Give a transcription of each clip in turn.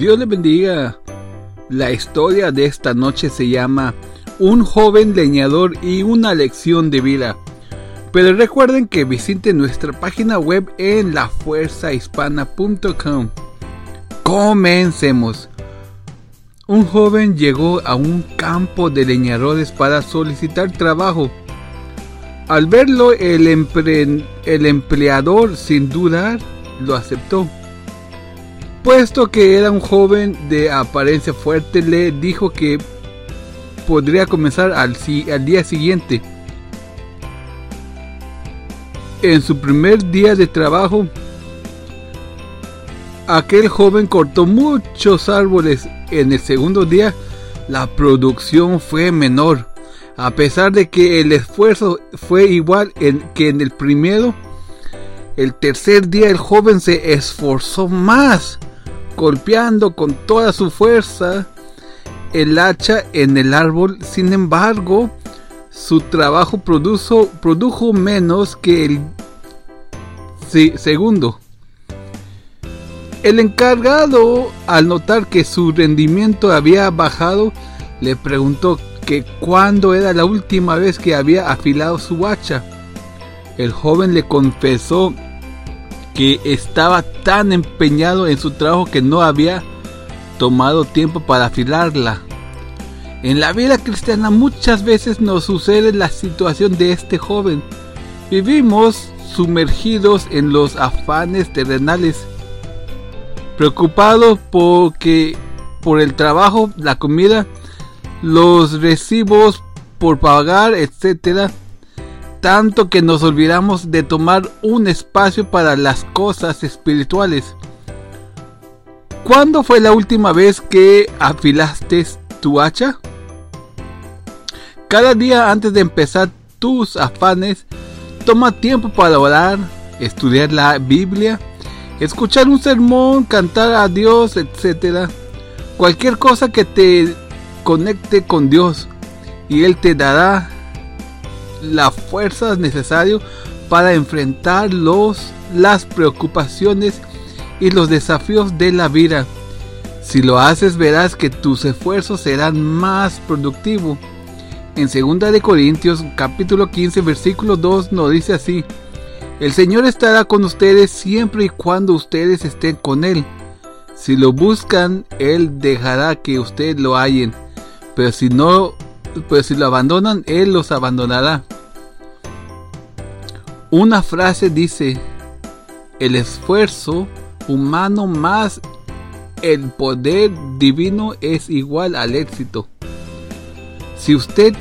Dios le bendiga. La historia de esta noche se llama Un joven leñador y una lección de vida. Pero recuerden que visiten nuestra página web en lafuerzahispana.com. Comencemos. Un joven llegó a un campo de leñadores para solicitar trabajo. Al verlo, el, el empleador sin dudar lo aceptó. Puesto que era un joven de apariencia fuerte, le dijo que podría comenzar al, día siguiente. En su primer día de trabajo, aquel joven cortó muchos árboles. En el segundo día, la producción fue menor. A pesar de que el esfuerzo fue igual que en el primero, el tercer día el joven se esforzó más golpeando con toda su fuerza el hacha en el árbol. Sin embargo, su trabajo produjo, menos que el segundo. El encargado, al notar que su rendimiento había bajado, le preguntó que cuándo era la última vez que había afilado su hacha. El joven le confesó que estaba tan empeñado en su trabajo que no había tomado tiempo para afilarla. En la vida cristiana muchas veces nos sucede la situación de este joven. Vivimos sumergidos en los afanes terrenales, preocupados porque por el trabajo, la comida, los recibos por pagar, etcétera, tanto que nos olvidamos de tomar un espacio para las cosas espirituales. ¿Cuándo fue la última vez que afilaste tu hacha? Cada día antes de empezar tus afanes, toma tiempo para orar, estudiar la Biblia, escuchar un sermón, cantar a Dios, etc. Cualquier cosa que te conecte con Dios y Él te dará las fuerzas necesarias para enfrentar los, las preocupaciones y los desafíos de la vida. Si lo haces verás que tus esfuerzos serán más productivos. En 2 de Corintios capítulo 15 versículo 2 nos dice así: El Señor estará con ustedes siempre y cuando ustedes estén con él. Si lo buscan, él dejará que ustedes lo hallen, pero si no pues si lo abandonan, Él los abandonará. Una frase dice, el esfuerzo humano más el poder divino es igual al éxito. Si usted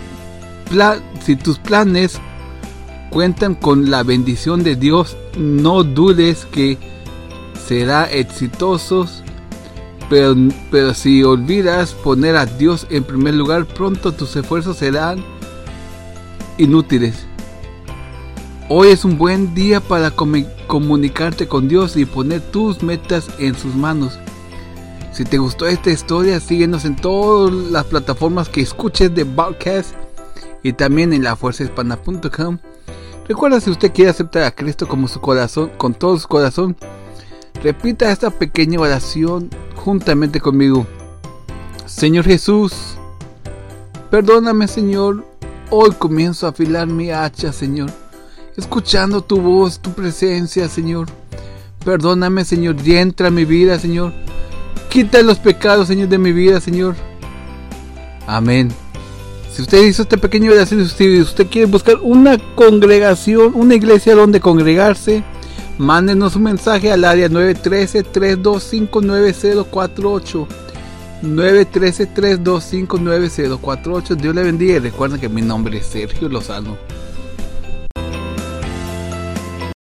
si tus planes cuentan con la bendición de Dios, no dudes que será exitosos pero, pero si olvidas poner a Dios en primer lugar, pronto tus esfuerzos serán inútiles. Hoy es un buen día para comunicarte con Dios y poner tus metas en sus manos. Si te gustó esta historia, síguenos en todas las plataformas que escuches de podcast y también en lafuerzahispana.com. Recuerda si usted quiere aceptar a Cristo como su corazón, con todo su corazón, repita esta pequeña oración juntamente conmigo. Señor Jesús, perdóname Señor, hoy comienzo a afilar mi hacha Señor, escuchando tu voz, tu presencia Señor. Perdóname Señor, y entra en mi vida Señor. Quita los pecados Señor de mi vida Señor. Amén. Si usted hizo esta pequeña oración, si usted quiere buscar una congregación, una iglesia donde congregarse, Mándenos un mensaje al área 913-325-9048. 913-325-9048. Dios le bendiga y recuerden que mi nombre es Sergio Lozano.